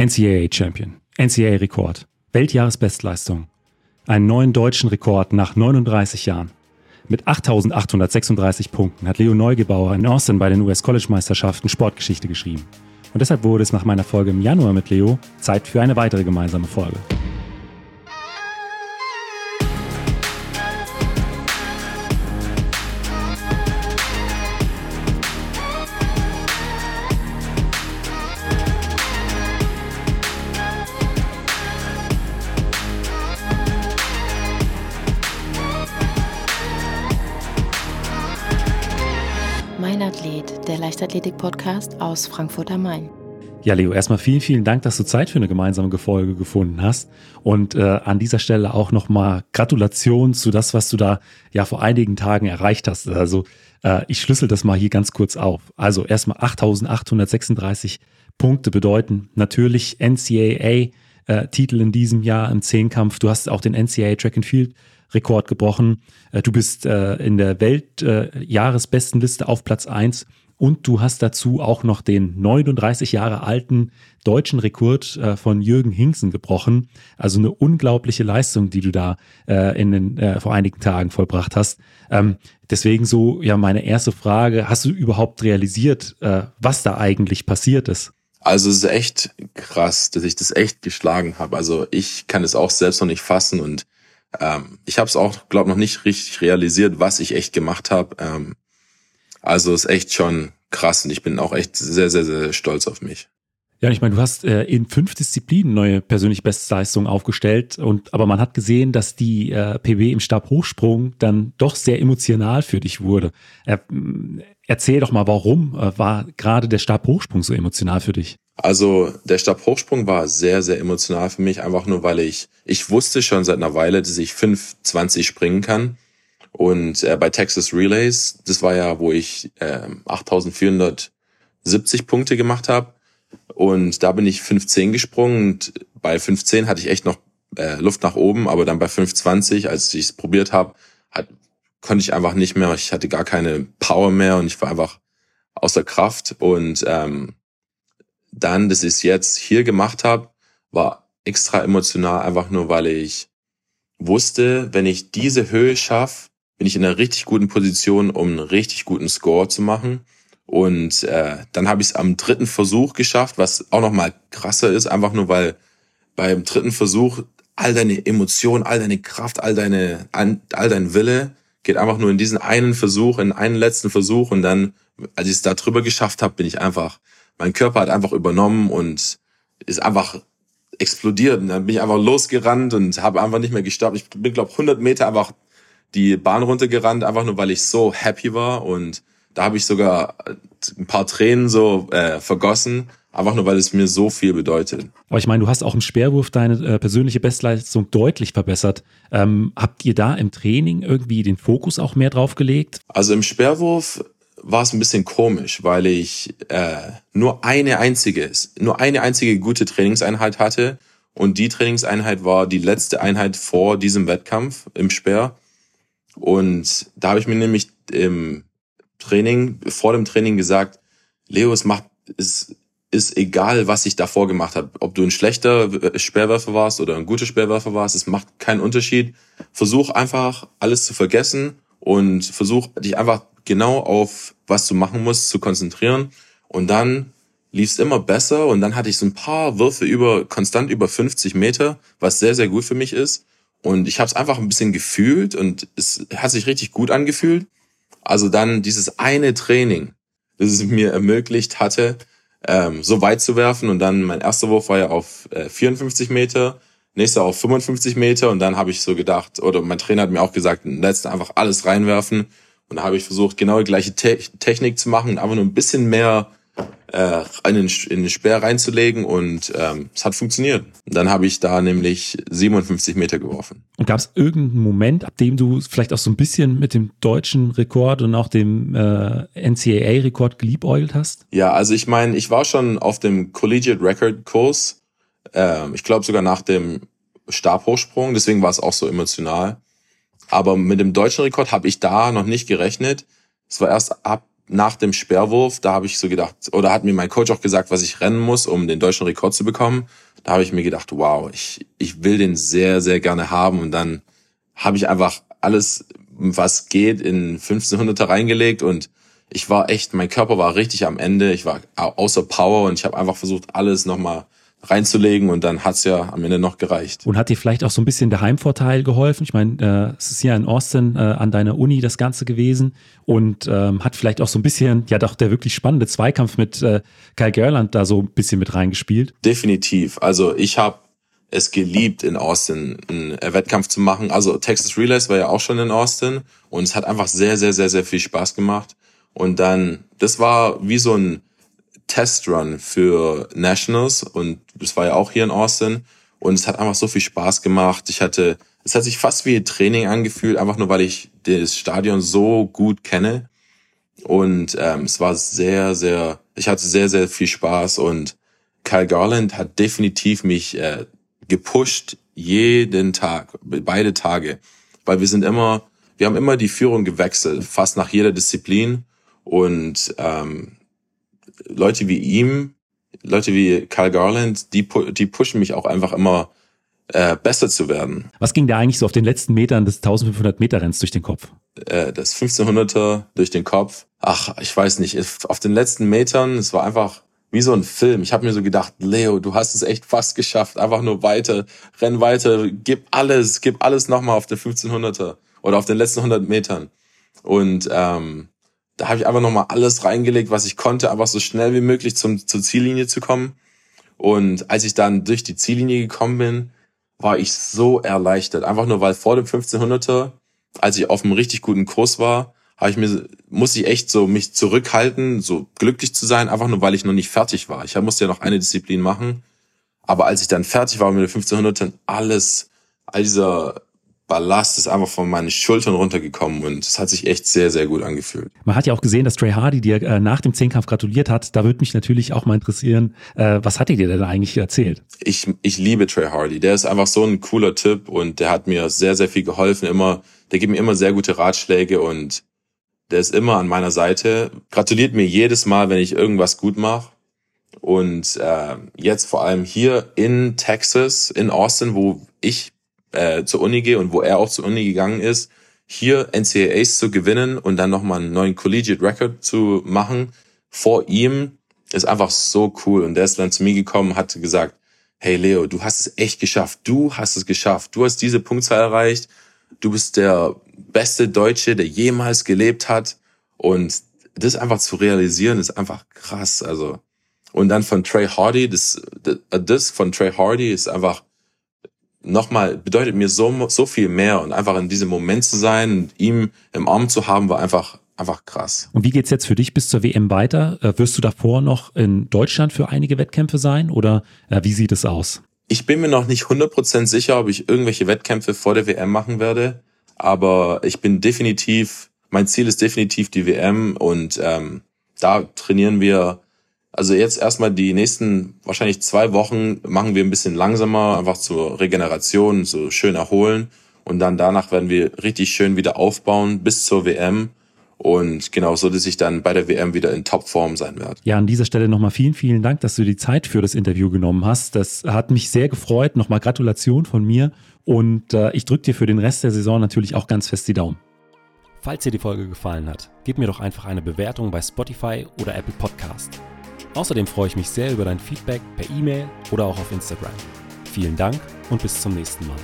NCAA Champion, NCAA Rekord, Weltjahresbestleistung, einen neuen deutschen Rekord nach 39 Jahren. Mit 8.836 Punkten hat Leo Neugebauer in Austin bei den US-College-Meisterschaften Sportgeschichte geschrieben. Und deshalb wurde es nach meiner Folge im Januar mit Leo Zeit für eine weitere gemeinsame Folge. Leichtathletik-Podcast aus Frankfurt am Main. Ja, Leo, erstmal vielen, vielen Dank, dass du Zeit für eine gemeinsame Folge gefunden hast. Und äh, an dieser Stelle auch nochmal Gratulation zu das, was du da ja vor einigen Tagen erreicht hast. Also äh, ich schlüssel das mal hier ganz kurz auf. Also erstmal 8836 Punkte bedeuten natürlich NCAA äh, in diesem Jahr im Zehnkampf. Du hast auch den NCAA Track and Field Rekord gebrochen. Äh, du bist äh, in der Weltjahresbestenliste auf Platz eins und du hast dazu auch noch den 39 Jahre alten deutschen Rekord äh, von Jürgen Hinksen gebrochen. Also eine unglaubliche Leistung, die du da äh, in den, äh, vor einigen Tagen vollbracht hast. Ähm, deswegen so ja meine erste Frage, hast du überhaupt realisiert, äh, was da eigentlich passiert ist? Also es ist echt krass, dass ich das echt geschlagen habe. Also ich kann es auch selbst noch nicht fassen und ähm, ich habe es auch, glaube noch nicht richtig realisiert, was ich echt gemacht habe. Ähm, also ist echt schon krass und ich bin auch echt sehr, sehr, sehr stolz auf mich. Ja, ich meine, du hast äh, in fünf Disziplinen neue persönliche Bestleistungen aufgestellt und aber man hat gesehen, dass die äh, PB im Stabhochsprung dann doch sehr emotional für dich wurde. Äh, erzähl doch mal, warum äh, war gerade der Stabhochsprung so emotional für dich? Also der Stabhochsprung war sehr, sehr emotional für mich, einfach nur weil ich, ich wusste schon seit einer Weile, dass ich 5,20 springen kann und äh, bei Texas Relays, das war ja, wo ich äh, 8470 Punkte gemacht habe. Und da bin ich 510 gesprungen und bei 510 hatte ich echt noch äh, Luft nach oben, aber dann bei 520, als ich es probiert habe, hat, konnte ich einfach nicht mehr. Ich hatte gar keine Power mehr und ich war einfach außer Kraft. Und ähm, dann, dass ich es jetzt hier gemacht habe, war extra emotional, einfach nur, weil ich wusste, wenn ich diese Höhe schaffe, bin ich in einer richtig guten Position, um einen richtig guten Score zu machen. Und äh, dann habe ich es am dritten Versuch geschafft, was auch nochmal krasser ist, einfach nur weil beim dritten Versuch all deine Emotionen, all deine Kraft, all deine, all dein Wille geht einfach nur in diesen einen Versuch, in einen letzten Versuch und dann, als ich es da drüber geschafft habe, bin ich einfach, mein Körper hat einfach übernommen und ist einfach explodiert und dann bin ich einfach losgerannt und habe einfach nicht mehr gestoppt. Ich bin glaube 100 Meter einfach die Bahn runtergerannt, einfach nur weil ich so happy war und da habe ich sogar ein paar Tränen so äh, vergossen, einfach nur weil es mir so viel bedeutet. Aber ich meine, du hast auch im Speerwurf deine äh, persönliche Bestleistung deutlich verbessert. Ähm, habt ihr da im Training irgendwie den Fokus auch mehr drauf gelegt? Also im Speerwurf war es ein bisschen komisch, weil ich äh, nur eine einzige, nur eine einzige gute Trainingseinheit hatte und die Trainingseinheit war die letzte Einheit vor diesem Wettkampf im Speer. Und da habe ich mir nämlich im Training, vor dem Training gesagt, Leo, es macht, es ist egal, was ich davor gemacht habe. Ob du ein schlechter Sperrwerfer warst oder ein guter Sperrwerfer warst, es macht keinen Unterschied. Versuch einfach alles zu vergessen und versuch dich einfach genau auf was du machen musst zu konzentrieren. Und dann lief es immer besser und dann hatte ich so ein paar Würfe über konstant über 50 Meter, was sehr sehr gut für mich ist. Und ich habe es einfach ein bisschen gefühlt und es hat sich richtig gut angefühlt. Also dann dieses eine Training, das es mir ermöglicht hatte, ähm, so weit zu werfen. Und dann mein erster Wurf war ja auf äh, 54 Meter, nächster auf 55 Meter. Und dann habe ich so gedacht, oder mein Trainer hat mir auch gesagt, letzten einfach alles reinwerfen. Und da habe ich versucht, genau die gleiche Te Technik zu machen, einfach nur ein bisschen mehr äh, in, den, in den Speer reinzulegen und ähm, es hat funktioniert. Und dann habe ich da nämlich 57 Meter geworfen. Und gab es irgendeinen Moment, ab dem du vielleicht auch so ein bisschen mit dem deutschen Rekord und auch dem äh, NCAA-Rekord geliebäugelt hast? Ja, also ich meine, ich war schon auf dem Collegiate Record Kurs, äh, ich glaube sogar nach dem Stabhochsprung, deswegen war es auch so emotional. Aber mit dem deutschen Rekord habe ich da noch nicht gerechnet. Es war erst ab nach dem Sperrwurf, da habe ich so gedacht, oder hat mir mein Coach auch gesagt, was ich rennen muss, um den deutschen Rekord zu bekommen. Da habe ich mir gedacht, wow, ich, ich will den sehr, sehr gerne haben. Und dann habe ich einfach alles, was geht, in 1500er reingelegt und ich war echt, mein Körper war richtig am Ende, ich war außer Power und ich habe einfach versucht, alles nochmal reinzulegen und dann hat's ja am Ende noch gereicht. Und hat dir vielleicht auch so ein bisschen der Heimvorteil geholfen? Ich meine, äh, es ist ja in Austin äh, an deiner Uni das Ganze gewesen und ähm, hat vielleicht auch so ein bisschen, ja doch der wirklich spannende Zweikampf mit äh, Kyle Gerland da so ein bisschen mit reingespielt. Definitiv. Also ich habe es geliebt, in Austin einen Wettkampf zu machen. Also Texas Relays war ja auch schon in Austin und es hat einfach sehr, sehr, sehr, sehr viel Spaß gemacht. Und dann, das war wie so ein Testrun für Nationals und das war ja auch hier in Austin. Und es hat einfach so viel Spaß gemacht. Ich hatte, es hat sich fast wie Training angefühlt, einfach nur weil ich das Stadion so gut kenne. Und ähm, es war sehr, sehr, ich hatte sehr, sehr viel Spaß und Kyle Garland hat definitiv mich äh, gepusht jeden Tag, beide Tage, weil wir sind immer, wir haben immer die Führung gewechselt, fast nach jeder Disziplin. Und ähm, Leute wie ihm, Leute wie Kyle Garland, die, die pushen mich auch einfach immer äh, besser zu werden. Was ging da eigentlich so auf den letzten Metern des 1500 Meter Renns durch den Kopf? Äh, das 1500er durch den Kopf. Ach, ich weiß nicht. Auf den letzten Metern, es war einfach wie so ein Film. Ich habe mir so gedacht, Leo, du hast es echt fast geschafft. Einfach nur weiter, renn weiter, gib alles, gib alles nochmal auf den 1500er oder auf den letzten 100 Metern. Und ähm, da habe ich einfach nochmal alles reingelegt, was ich konnte, einfach so schnell wie möglich zum, zur Ziellinie zu kommen. Und als ich dann durch die Ziellinie gekommen bin, war ich so erleichtert. Einfach nur, weil vor dem 1500er, als ich auf einem richtig guten Kurs war, habe ich mir, musste ich echt so mich zurückhalten, so glücklich zu sein, einfach nur, weil ich noch nicht fertig war. Ich musste ja noch eine Disziplin machen. Aber als ich dann fertig war mit den 1500ern, alles, all dieser Ballast ist einfach von meinen Schultern runtergekommen und es hat sich echt sehr, sehr gut angefühlt. Man hat ja auch gesehen, dass Trey Hardy dir äh, nach dem Zehnkampf gratuliert hat. Da würde mich natürlich auch mal interessieren, äh, was hat er dir denn eigentlich erzählt? Ich, ich liebe Trey Hardy. Der ist einfach so ein cooler Typ und der hat mir sehr, sehr viel geholfen. Immer, der gibt mir immer sehr gute Ratschläge und der ist immer an meiner Seite. Gratuliert mir jedes Mal, wenn ich irgendwas gut mache. Und äh, jetzt vor allem hier in Texas, in Austin, wo ich äh, zur Uni gehe und wo er auch zur Uni gegangen ist, hier NCAAs zu gewinnen und dann nochmal einen neuen Collegiate Record zu machen vor ihm, ist einfach so cool. Und der ist dann zu mir gekommen, hat gesagt, hey Leo, du hast es echt geschafft. Du hast es geschafft. Du hast diese Punktzahl erreicht. Du bist der beste Deutsche, der jemals gelebt hat. Und das einfach zu realisieren, ist einfach krass. Also, und dann von Trey Hardy, das, das von Trey Hardy ist einfach nochmal, bedeutet mir so, so viel mehr und einfach in diesem Moment zu sein und ihm im Arm zu haben, war einfach, einfach krass. Und wie geht's jetzt für dich bis zur WM weiter? Äh, wirst du davor noch in Deutschland für einige Wettkämpfe sein oder äh, wie sieht es aus? Ich bin mir noch nicht 100% sicher, ob ich irgendwelche Wettkämpfe vor der WM machen werde, aber ich bin definitiv, mein Ziel ist definitiv die WM und ähm, da trainieren wir also jetzt erstmal die nächsten wahrscheinlich zwei Wochen machen wir ein bisschen langsamer, einfach zur Regeneration, so schön erholen. Und dann danach werden wir richtig schön wieder aufbauen bis zur WM. Und genau so, dass ich dann bei der WM wieder in Topform sein werde. Ja, an dieser Stelle nochmal vielen, vielen Dank, dass du die Zeit für das Interview genommen hast. Das hat mich sehr gefreut. Nochmal Gratulation von mir. Und äh, ich drücke dir für den Rest der Saison natürlich auch ganz fest die Daumen. Falls dir die Folge gefallen hat, gib mir doch einfach eine Bewertung bei Spotify oder Apple Podcast. Außerdem freue ich mich sehr über dein Feedback per E-Mail oder auch auf Instagram. Vielen Dank und bis zum nächsten Mal.